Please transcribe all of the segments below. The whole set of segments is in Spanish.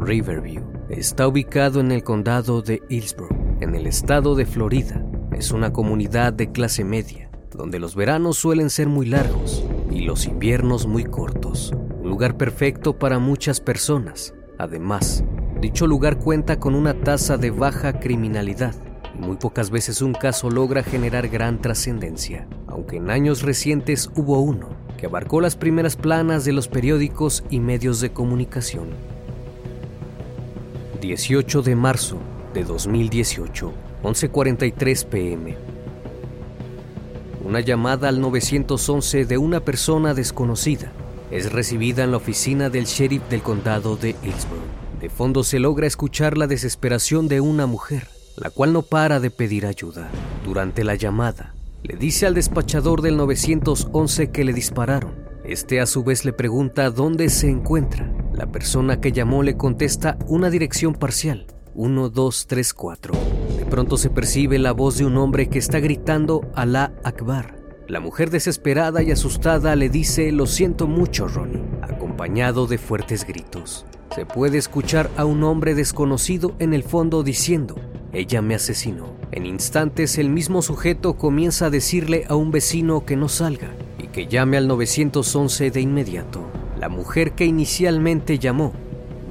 Riverview está ubicado en el condado de Hillsborough, en el estado de Florida. Es una comunidad de clase media, donde los veranos suelen ser muy largos y los inviernos muy cortos. Un lugar perfecto para muchas personas. Además, dicho lugar cuenta con una tasa de baja criminalidad y muy pocas veces un caso logra generar gran trascendencia, aunque en años recientes hubo uno que abarcó las primeras planas de los periódicos y medios de comunicación. 18 de marzo de 2018, 11:43 pm. Una llamada al 911 de una persona desconocida es recibida en la oficina del sheriff del condado de Hillsborough. De fondo se logra escuchar la desesperación de una mujer, la cual no para de pedir ayuda. Durante la llamada, le dice al despachador del 911 que le dispararon. Este a su vez le pregunta dónde se encuentra. La persona que llamó le contesta una dirección parcial, 1234. De pronto se percibe la voz de un hombre que está gritando Alá Akbar. La mujer desesperada y asustada le dice lo siento mucho Ronnie, acompañado de fuertes gritos. Se puede escuchar a un hombre desconocido en el fondo diciendo, ella me asesinó. En instantes el mismo sujeto comienza a decirle a un vecino que no salga y que llame al 911 de inmediato. La mujer que inicialmente llamó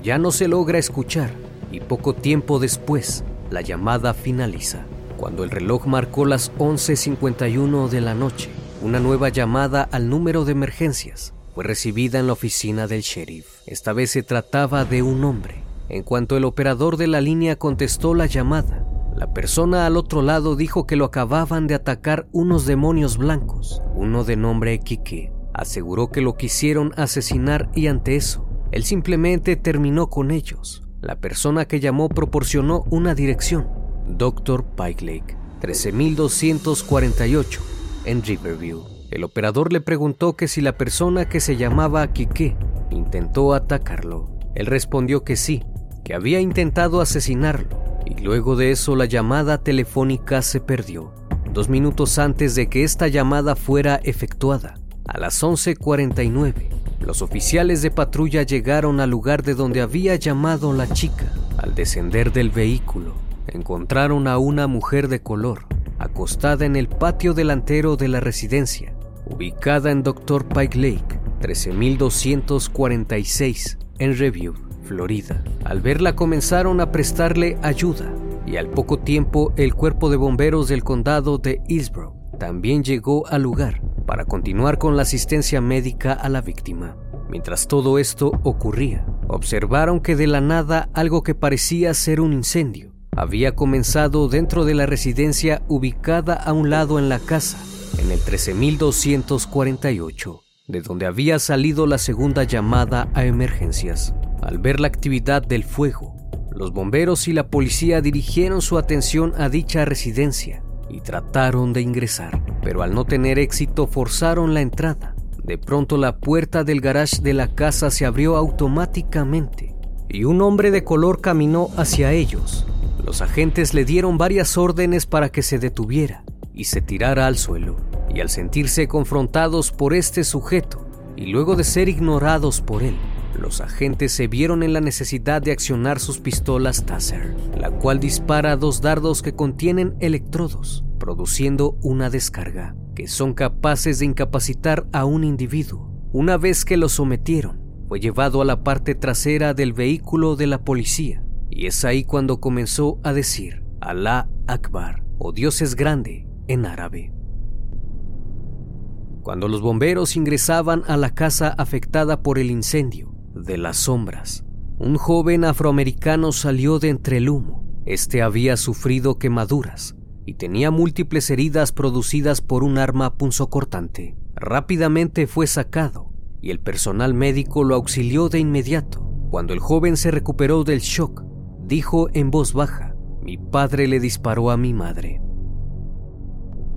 ya no se logra escuchar y poco tiempo después la llamada finaliza. Cuando el reloj marcó las 11.51 de la noche, una nueva llamada al número de emergencias fue recibida en la oficina del sheriff. Esta vez se trataba de un hombre. En cuanto el operador de la línea contestó la llamada, la persona al otro lado dijo que lo acababan de atacar unos demonios blancos, uno de nombre Kike. Aseguró que lo quisieron asesinar y ante eso, él simplemente terminó con ellos. La persona que llamó proporcionó una dirección, Dr. Pike Lake, 13248, en Riverview. El operador le preguntó que si la persona que se llamaba Kike intentó atacarlo. Él respondió que sí, que había intentado asesinarlo, y luego de eso la llamada telefónica se perdió. Dos minutos antes de que esta llamada fuera efectuada, a las 11:49, los oficiales de patrulla llegaron al lugar de donde había llamado la chica Al descender del vehículo, encontraron a una mujer de color acostada en el patio delantero de la residencia, ubicada en Dr. Pike Lake, 13246, en Review, Florida. Al verla comenzaron a prestarle ayuda y al poco tiempo el cuerpo de bomberos del condado de Hillsborough también llegó al lugar para continuar con la asistencia médica a la víctima. Mientras todo esto ocurría, observaron que de la nada algo que parecía ser un incendio había comenzado dentro de la residencia ubicada a un lado en la casa, en el 13248, de donde había salido la segunda llamada a emergencias. Al ver la actividad del fuego, los bomberos y la policía dirigieron su atención a dicha residencia y trataron de ingresar, pero al no tener éxito forzaron la entrada de pronto la puerta del garage de la casa se abrió automáticamente y un hombre de color caminó hacia ellos. Los agentes le dieron varias órdenes para que se detuviera y se tirara al suelo. Y al sentirse confrontados por este sujeto y luego de ser ignorados por él, los agentes se vieron en la necesidad de accionar sus pistolas Taser, la cual dispara dos dardos que contienen electrodos, produciendo una descarga que son capaces de incapacitar a un individuo. Una vez que lo sometieron, fue llevado a la parte trasera del vehículo de la policía y es ahí cuando comenzó a decir Alá Akbar o Dios es grande en árabe. Cuando los bomberos ingresaban a la casa afectada por el incendio, de las sombras, un joven afroamericano salió de entre el humo. Este había sufrido quemaduras y tenía múltiples heridas producidas por un arma punzocortante. Rápidamente fue sacado y el personal médico lo auxilió de inmediato. Cuando el joven se recuperó del shock, dijo en voz baja, mi padre le disparó a mi madre.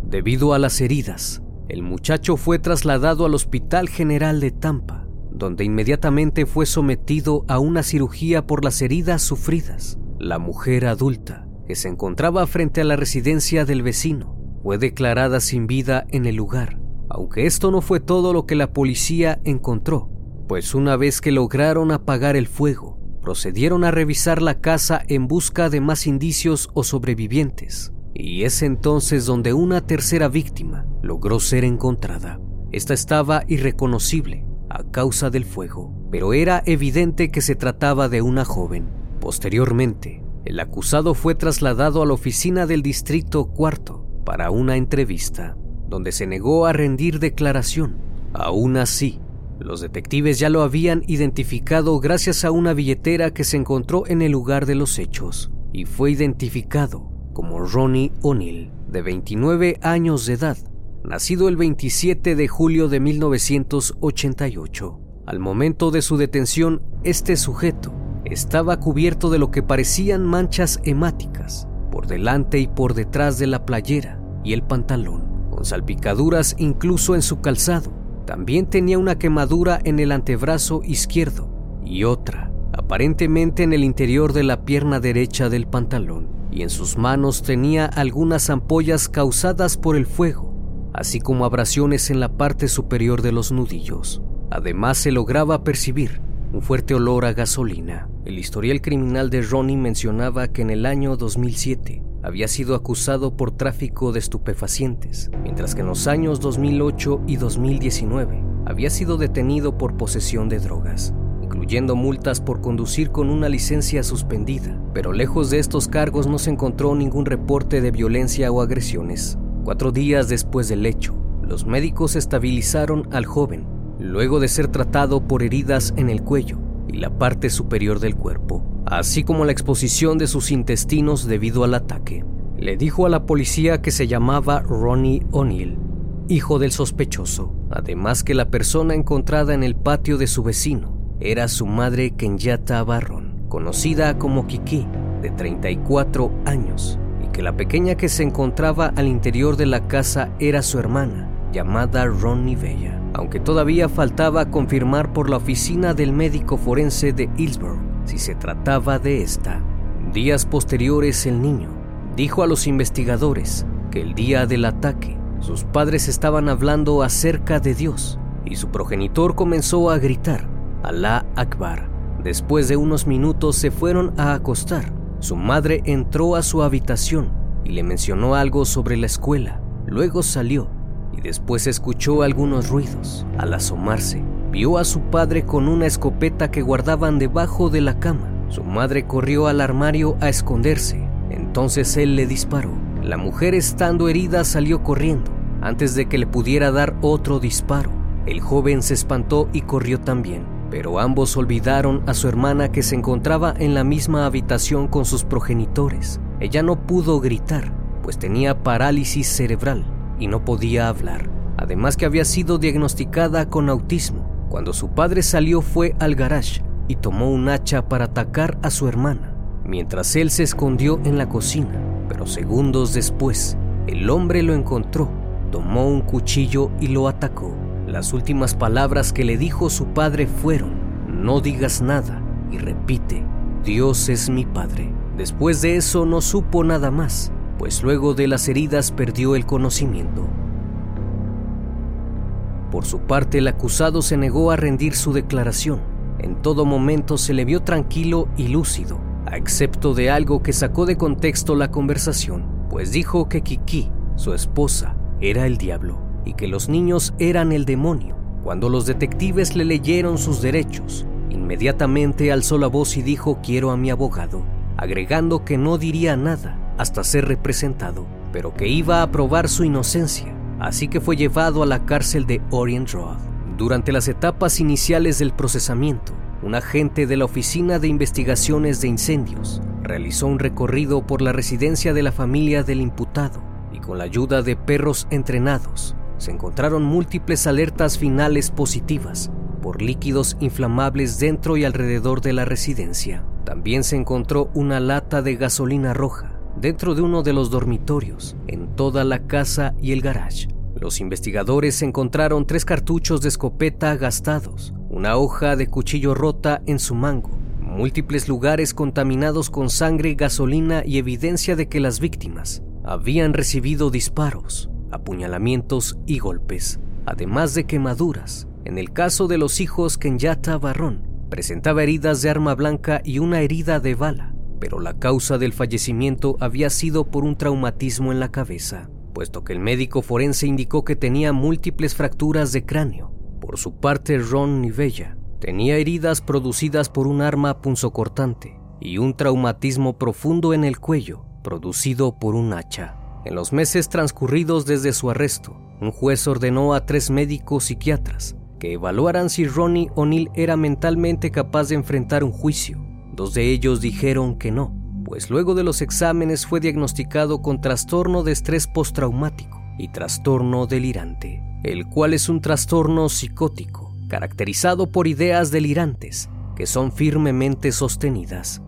Debido a las heridas, el muchacho fue trasladado al Hospital General de Tampa, donde inmediatamente fue sometido a una cirugía por las heridas sufridas. La mujer adulta, que se encontraba frente a la residencia del vecino, fue declarada sin vida en el lugar, aunque esto no fue todo lo que la policía encontró, pues una vez que lograron apagar el fuego, procedieron a revisar la casa en busca de más indicios o sobrevivientes, y es entonces donde una tercera víctima logró ser encontrada. Esta estaba irreconocible a causa del fuego, pero era evidente que se trataba de una joven. Posteriormente, el acusado fue trasladado a la oficina del Distrito Cuarto para una entrevista, donde se negó a rendir declaración. Aún así, los detectives ya lo habían identificado gracias a una billetera que se encontró en el lugar de los hechos y fue identificado como Ronnie O'Neill, de 29 años de edad, nacido el 27 de julio de 1988. Al momento de su detención, este sujeto estaba cubierto de lo que parecían manchas hemáticas por delante y por detrás de la playera y el pantalón, con salpicaduras incluso en su calzado también tenía una quemadura en el antebrazo izquierdo y otra, aparentemente en el interior de la pierna derecha del pantalón, y en sus manos tenía algunas ampollas causadas por el fuego, así como abrasiones en la parte superior de los nudillos. Además se lograba percibir un fuerte olor a gasolina. El historial criminal de Ronnie mencionaba que en el año 2007 había sido acusado por tráfico de estupefacientes, mientras que en los años 2008 y 2019 había sido detenido por posesión de drogas, incluyendo multas por conducir con una licencia suspendida, pero lejos de estos cargos no se encontró ningún reporte de violencia o agresiones. Cuatro días después del hecho, los médicos estabilizaron al joven, luego de ser tratado por heridas en el cuello y la parte superior del cuerpo así como la exposición de sus intestinos debido al ataque. Le dijo a la policía que se llamaba Ronnie O'Neill, hijo del sospechoso, además que la persona encontrada en el patio de su vecino era su madre Kenyatta Barron, conocida como Kiki, de 34 años, que la pequeña que se encontraba al interior de la casa era su hermana, llamada Ronnie Bella, aunque todavía faltaba confirmar por la oficina del médico forense de Hillsborough si se trataba de esta. Días posteriores el niño dijo a los investigadores que el día del ataque sus padres estaban hablando acerca de Dios y su progenitor comenzó a gritar Alá Akbar Después de unos minutos se fueron a acostar. Su madre entró a su habitación y le mencionó algo sobre la escuela. Luego salió y después escuchó algunos ruidos. Al asomarse, vio a su padre con una escopeta que guardaban debajo de la cama. Su madre corrió al armario a esconderse. Entonces él le disparó. La mujer estando herida salió corriendo antes de que le pudiera dar otro disparo. El joven se espantó y corrió también, pero ambos olvidaron a su hermana que se encontraba en la misma habitación con sus progenitores. Ella no pudo gritar, pues tenía parálisis cerebral y no podía hablar. Además que había sido diagnosticada con autismo. Cuando su padre salió fue al garage y tomó un hacha para atacar a su hermana, mientras él se escondió en la cocina. Pero segundos después, el hombre lo encontró, tomó un cuchillo y lo atacó. Las últimas palabras que le dijo su padre fueron, no digas nada y repite, Dios es mi Padre. Después de eso no supo nada más, pues luego de las heridas perdió el conocimiento. Por su parte, el acusado se negó a rendir su declaración. En todo momento se le vio tranquilo y lúcido, a excepto de algo que sacó de contexto la conversación, pues dijo que Kiki, su esposa, era el diablo y que los niños eran el demonio. Cuando los detectives le leyeron sus derechos, inmediatamente alzó la voz y dijo quiero a mi abogado, agregando que no diría nada hasta ser representado, pero que iba a probar su inocencia, así que fue llevado a la cárcel de Orient Road. Durante las etapas iniciales del procesamiento, un agente de la Oficina de Investigaciones de Incendios realizó un recorrido por la residencia de la familia del imputado y con la ayuda de perros entrenados se encontraron múltiples alertas finales positivas por líquidos inflamables dentro y alrededor de la residencia. También se encontró una lata de gasolina roja dentro de uno de los dormitorios, en toda la casa y el garage. Los investigadores encontraron tres cartuchos de escopeta gastados, una hoja de cuchillo rota en su mango, múltiples lugares contaminados con sangre, gasolina y evidencia de que las víctimas habían recibido disparos, apuñalamientos y golpes, además de quemaduras. En el caso de los hijos Kenyatta Barrón, presentaba heridas de arma blanca y una herida de bala, pero la causa del fallecimiento había sido por un traumatismo en la cabeza, puesto que el médico forense indicó que tenía múltiples fracturas de cráneo. Por su parte, Ron Nivella tenía heridas producidas por un arma punzocortante y un traumatismo profundo en el cuello, producido por un hacha. En los meses transcurridos desde su arresto, un juez ordenó a tres médicos psiquiatras que evaluaran si Ronnie O'Neill era mentalmente capaz de enfrentar un juicio. Dos de ellos dijeron que no, pues luego de los exámenes fue diagnosticado con trastorno de estrés postraumático y trastorno delirante, el cual es un trastorno psicótico caracterizado por ideas delirantes que son firmemente sostenidas.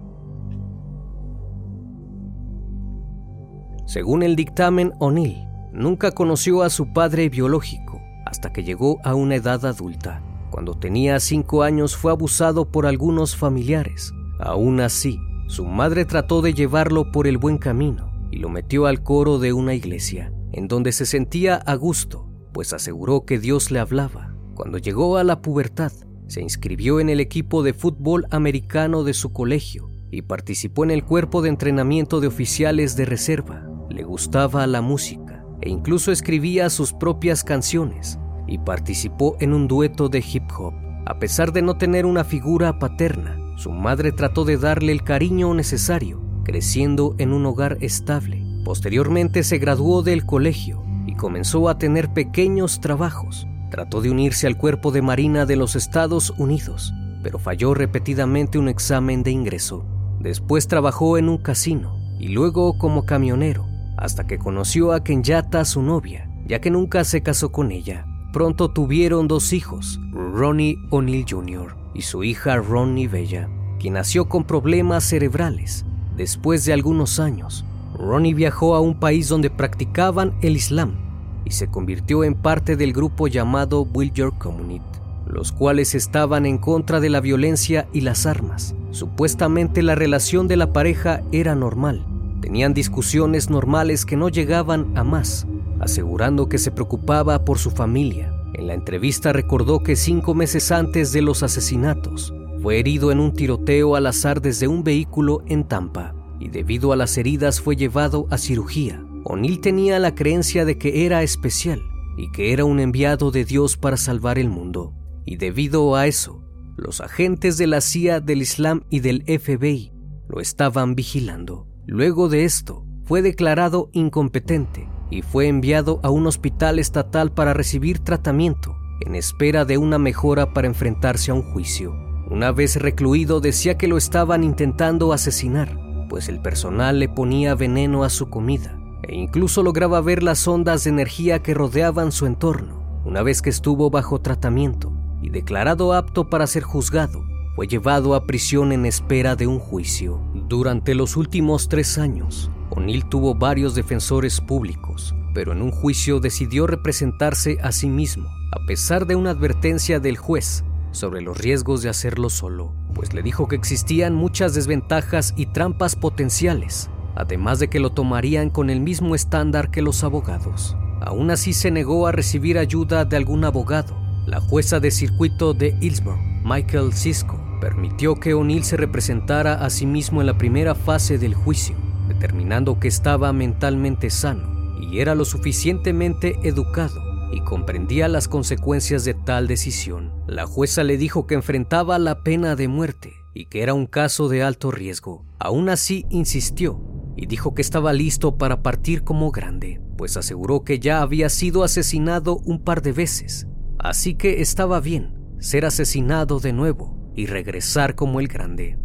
Según el dictamen, O'Neill nunca conoció a su padre biológico hasta que llegó a una edad adulta. Cuando tenía cinco años fue abusado por algunos familiares. Aún así, su madre trató de llevarlo por el buen camino y lo metió al coro de una iglesia, en donde se sentía a gusto, pues aseguró que Dios le hablaba. Cuando llegó a la pubertad, se inscribió en el equipo de fútbol americano de su colegio y participó en el cuerpo de entrenamiento de oficiales de reserva. Le gustaba la música e incluso escribía sus propias canciones y participó en un dueto de hip hop. A pesar de no tener una figura paterna, su madre trató de darle el cariño necesario, creciendo en un hogar estable. Posteriormente se graduó del colegio y comenzó a tener pequeños trabajos. Trató de unirse al cuerpo de Marina de los Estados Unidos, pero falló repetidamente un examen de ingreso. Después trabajó en un casino y luego como camionero, hasta que conoció a Kenyatta, su novia, ya que nunca se casó con ella. Pronto tuvieron dos hijos, Ronnie O'Neill Jr. y su hija Ronnie Bella, quien nació con problemas cerebrales. Después de algunos años, Ronnie viajó a un país donde practicaban el Islam y se convirtió en parte del grupo llamado Will Your Community, los cuales estaban en contra de la violencia y las armas. Supuestamente la relación de la pareja era normal. Tenían discusiones normales que no llegaban a más, asegurando que se preocupaba por su familia. En la entrevista recordó que cinco meses antes de los asesinatos Fue herido en un tiroteo al azar desde un vehículo en Tampa y debido a las heridas fue llevado a cirugía. O'Neill tenía la creencia de que era especial y que era un enviado de Dios para salvar el mundo. Y debido a eso, los agentes de la CIA, del Islam y del FBI lo estaban vigilando. Luego de esto, fue declarado incompetente y fue enviado a un hospital estatal para recibir tratamiento en espera de una mejora para enfrentarse a un juicio. Una vez recluido decía que lo estaban intentando asesinar, pues el personal le ponía veneno a su comida e incluso lograba ver las ondas de energía que rodeaban su entorno. Una vez que estuvo bajo tratamiento y declarado apto para ser juzgado, fue llevado a prisión en espera de un juicio. Durante los últimos tres años, O'Neill tuvo varios defensores públicos, pero en un juicio decidió representarse a sí mismo, a pesar de una advertencia del juez sobre los riesgos de hacerlo solo, pues le dijo que existían muchas desventajas y trampas potenciales, además de que lo tomarían con el mismo estándar que los abogados. Aún así se negó a recibir ayuda de algún abogado. La jueza de circuito de Hillsborough, Michael Cisco, permitió que O'Neill se representara a sí mismo en la primera fase del juicio, determinando que estaba mentalmente sano y era lo suficientemente educado y comprendía las consecuencias de tal decisión. La jueza le dijo que enfrentaba la pena de muerte y que era un caso de alto riesgo. Aún así insistió y dijo que estaba listo para partir como grande, pues aseguró que ya había sido asesinado un par de veces, así que estaba bien ser asesinado de nuevo y regresar como el grande.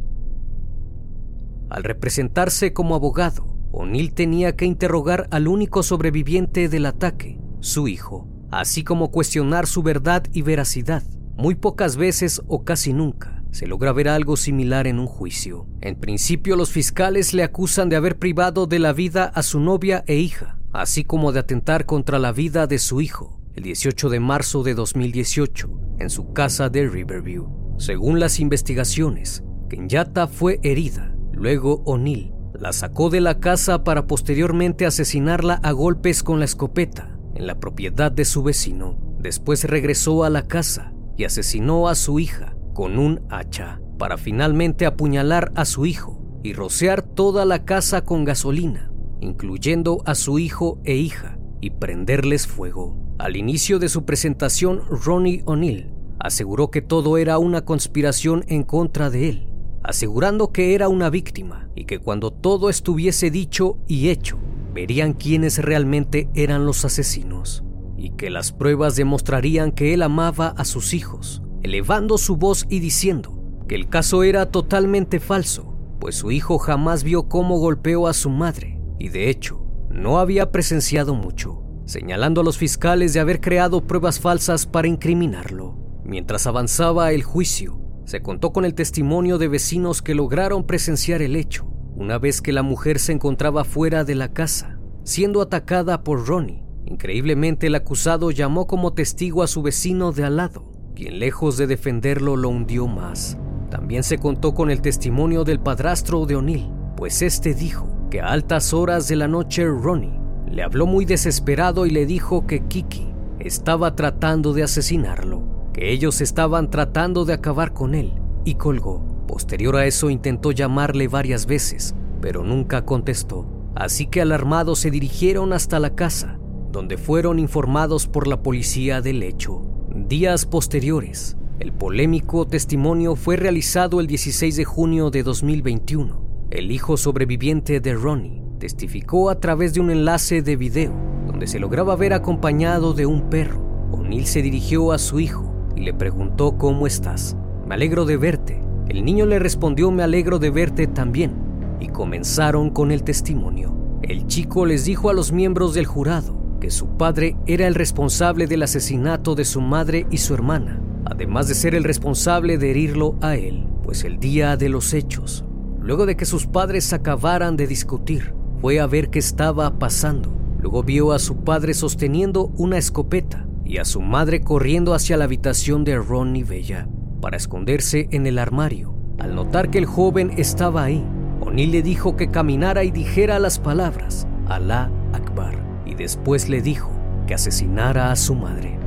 Al representarse como abogado, O'Neill tenía que interrogar al único sobreviviente del ataque, su hijo, así como cuestionar su verdad y veracidad. Muy pocas veces o casi nunca se logra ver algo similar en un juicio. En principio los fiscales le acusan de haber privado de la vida a su novia e hija, así como de atentar contra la vida de su hijo, el 18 de marzo de 2018, en su casa de Riverview. Según las investigaciones, Kenyatta fue herida. Luego O'Neill la sacó de la casa para posteriormente asesinarla a golpes con la escopeta en la propiedad de su vecino. Después regresó a la casa y asesinó a su hija con un hacha para finalmente apuñalar a su hijo y rociar toda la casa con gasolina, incluyendo a su hijo e hija, y prenderles fuego. Al inicio de su presentación, Ronnie O'Neill aseguró que todo era una conspiración en contra de él, asegurando que era una víctima y que cuando todo estuviese dicho y hecho, verían quiénes realmente eran los asesinos y que las pruebas demostrarían que él amaba a sus hijos, elevando su voz y diciendo que el caso era totalmente falso, pues su hijo jamás vio cómo golpeó a su madre y de hecho no había presenciado mucho, señalando a los fiscales de haber creado pruebas falsas para incriminarlo. Mientras avanzaba el juicio, se contó con el testimonio de vecinos que lograron presenciar el hecho, una vez que la mujer se encontraba fuera de la casa, siendo atacada por Ronnie. Increíblemente el acusado llamó como testigo a su vecino de al lado, quien lejos de defenderlo lo hundió más. También se contó con el testimonio del padrastro de O'Neill, pues este dijo que a altas horas de la noche Ronnie le habló muy desesperado y le dijo que Kiki estaba tratando de asesinarlo que ellos estaban tratando de acabar con él y colgó. Posterior a eso intentó llamarle varias veces, pero nunca contestó. Así que alarmados se dirigieron hasta la casa, donde fueron informados por la policía del hecho. Días posteriores, el polémico testimonio fue realizado el 16 de junio de 2021. El hijo sobreviviente de Ronnie testificó a través de un enlace de video donde se lograba ver acompañado de un perro. O'Neill se dirigió a su hijo y le preguntó cómo estás. Me alegro de verte. El niño le respondió me alegro de verte también y comenzaron con el testimonio. El chico les dijo a los miembros del jurado que su padre era el responsable del asesinato de su madre y su hermana, además de ser el responsable de herirlo a él, pues el día de los hechos, luego de que sus padres acabaran de discutir, fue a ver qué estaba pasando. Luego vio a su padre sosteniendo una escopeta y a su madre corriendo hacia la habitación de Ronnie Bella para esconderse en el armario. Al notar que el joven estaba ahí, O'Neill le dijo que caminara y dijera las palabras Alá Akbar y después le dijo que asesinara a su madre.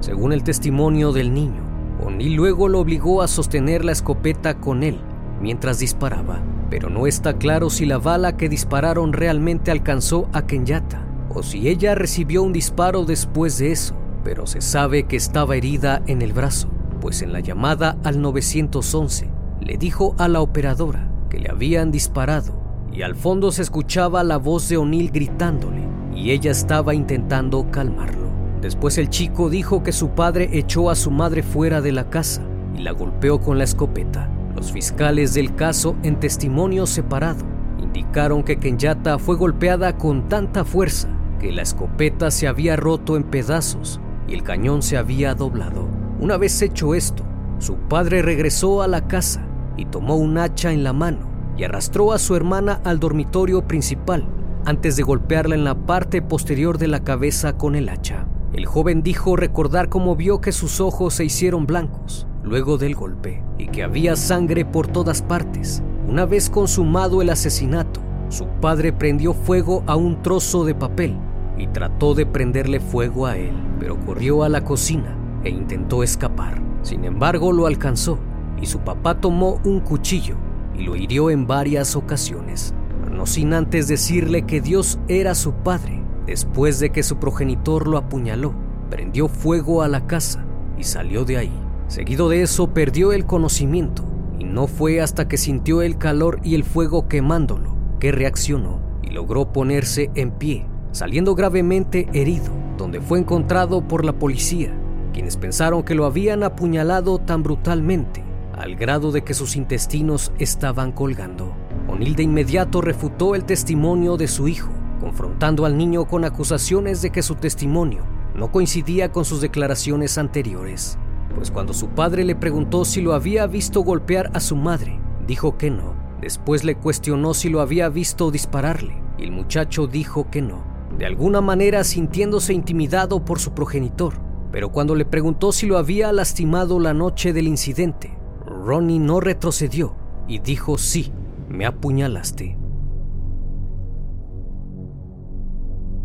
Según el testimonio del niño, O'Neill luego lo obligó a sostener la escopeta con él mientras disparaba, pero no está claro si la bala que dispararon realmente alcanzó a Kenyatta o si ella recibió un disparo después de eso, pero se sabe que estaba herida en el brazo, pues en la llamada al 911 le dijo a la operadora que le habían disparado y al fondo se escuchaba la voz de O'Neill gritándole y ella estaba intentando calmarlo. Después el chico dijo que su padre echó a su madre fuera de la casa y la golpeó con la escopeta. Los fiscales del caso, en testimonio separado, indicaron que Kenyatta fue golpeada con tanta fuerza que la escopeta se había roto en pedazos y el cañón se había doblado. Una vez hecho esto, su padre regresó a la casa y tomó un hacha en la mano y arrastró a su hermana al dormitorio principal antes de golpearla en la parte posterior de la cabeza con el hacha. El joven dijo recordar cómo vio que sus ojos se hicieron blancos luego del golpe y que había sangre por todas partes. Una vez consumado el asesinato, su padre prendió fuego a un trozo de papel y trató de prenderle fuego a él, pero corrió a la cocina e intentó escapar. Sin embargo, lo alcanzó y su papá tomó un cuchillo y lo hirió en varias ocasiones, no sin antes decirle que Dios era su padre. Después de que su progenitor lo apuñaló, prendió fuego a la casa y salió de ahí. Seguido de eso perdió el conocimiento y no fue hasta que sintió el calor y el fuego quemándolo que reaccionó y logró ponerse en pie, saliendo gravemente herido, donde fue encontrado por la policía, quienes pensaron que lo habían apuñalado tan brutalmente al grado de que sus intestinos estaban colgando. O'Neill de inmediato refutó el testimonio de su hijo, confrontando al niño con acusaciones de que su testimonio no coincidía con sus declaraciones anteriores, pues cuando su padre le preguntó si lo había visto golpear a su madre, dijo que no. Después le cuestionó si lo había visto dispararle, y el muchacho dijo que no, de alguna manera sintiéndose intimidado por su progenitor. Pero cuando le preguntó si lo había lastimado la noche del incidente, Ronnie no retrocedió y dijo sí, me apuñalaste.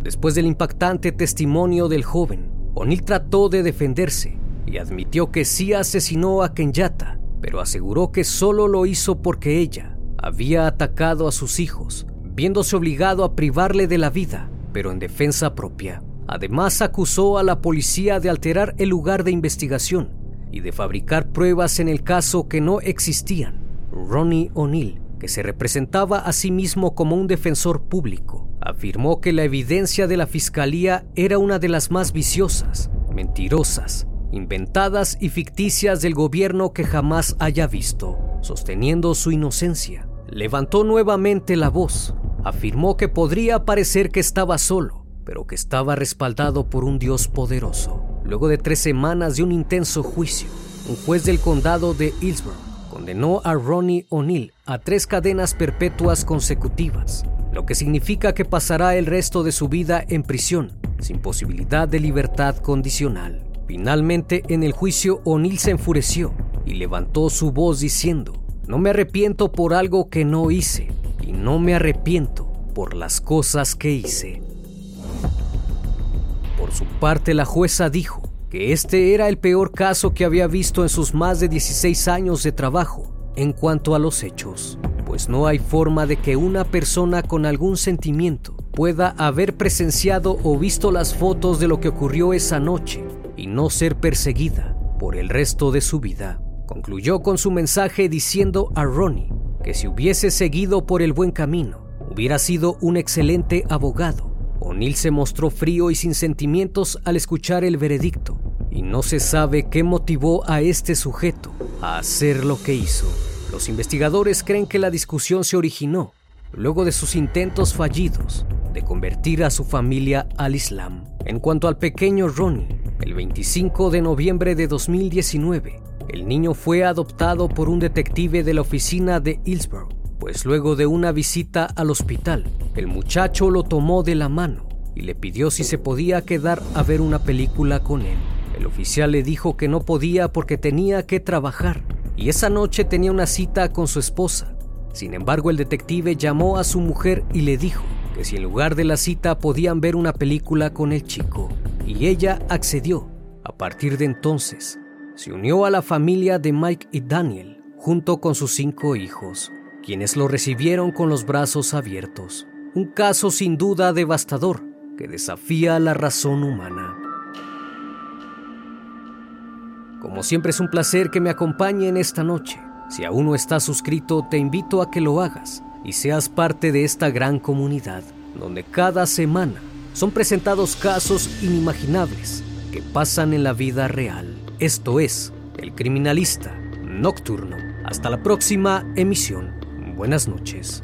Después del impactante testimonio del joven, O'Neill trató de defenderse y admitió que sí asesinó a Kenyatta, pero aseguró que solo lo hizo porque ella había atacado a sus hijos, viéndose obligado a privarle de la vida, pero en defensa propia. Además acusó a la policía de alterar el lugar de investigación y de fabricar pruebas en el caso que no existían. Ronnie O'Neill, que se representaba a sí mismo como un defensor público, afirmó que la evidencia de la fiscalía era una de las más viciosas, mentirosas, inventadas y ficticias del gobierno que jamás haya visto, sosteniendo su inocencia. Levantó nuevamente la voz, afirmó que podría parecer que estaba solo, pero que estaba respaldado por un Dios poderoso. Luego de tres semanas de un intenso juicio, un juez del condado de Hillsborough condenó a Ronnie O'Neill a tres cadenas perpetuas consecutivas, lo que significa que pasará el resto de su vida en prisión, sin posibilidad de libertad condicional. Finalmente, en el juicio, O'Neill se enfureció y levantó su voz diciendo, no me arrepiento por algo que no hice y no me arrepiento por las cosas que hice. Por su parte, la jueza dijo que este era el peor caso que había visto en sus más de 16 años de trabajo en cuanto a los hechos, pues no hay forma de que una persona con algún sentimiento pueda haber presenciado o visto las fotos de lo que ocurrió esa noche y no ser perseguida por el resto de su vida. Concluyó con su mensaje diciendo a Ronnie que si hubiese seguido por el buen camino, hubiera sido un excelente abogado O'Neill se mostró frío y sin sentimientos al escuchar el veredicto, y no se sabe qué motivó a este sujeto a hacer lo que hizo. Los investigadores creen que la discusión se originó luego de sus intentos fallidos de convertir a su familia al Islam. En cuanto al pequeño Ronnie, el 25 de noviembre de 2019, el niño fue adoptado por un detective de la oficina de Hillsborough pues luego de una visita al hospital, el muchacho lo tomó de la mano y le pidió si se podía quedar a ver una película con él. El oficial le dijo que no podía porque tenía que trabajar y esa noche tenía una cita con su esposa. Sin embargo, el detective llamó a su mujer y le dijo que si en lugar de la cita podían ver una película con el chico. Y ella accedió, A partir de entonces, se unió a la familia de Mike y Daniel, junto con sus cinco hijos, quienes lo recibieron con los brazos abiertos. Un caso sin duda devastador que desafía la razón humana. Como siempre es un placer que me acompañen esta noche. Si aún no estás suscrito, te invito a que lo hagas y seas parte de esta gran comunidad, donde cada semana son presentados casos inimaginables que pasan en la vida real. Esto es El Criminalista Nocturno. Hasta la próxima emisión. Buenas noches.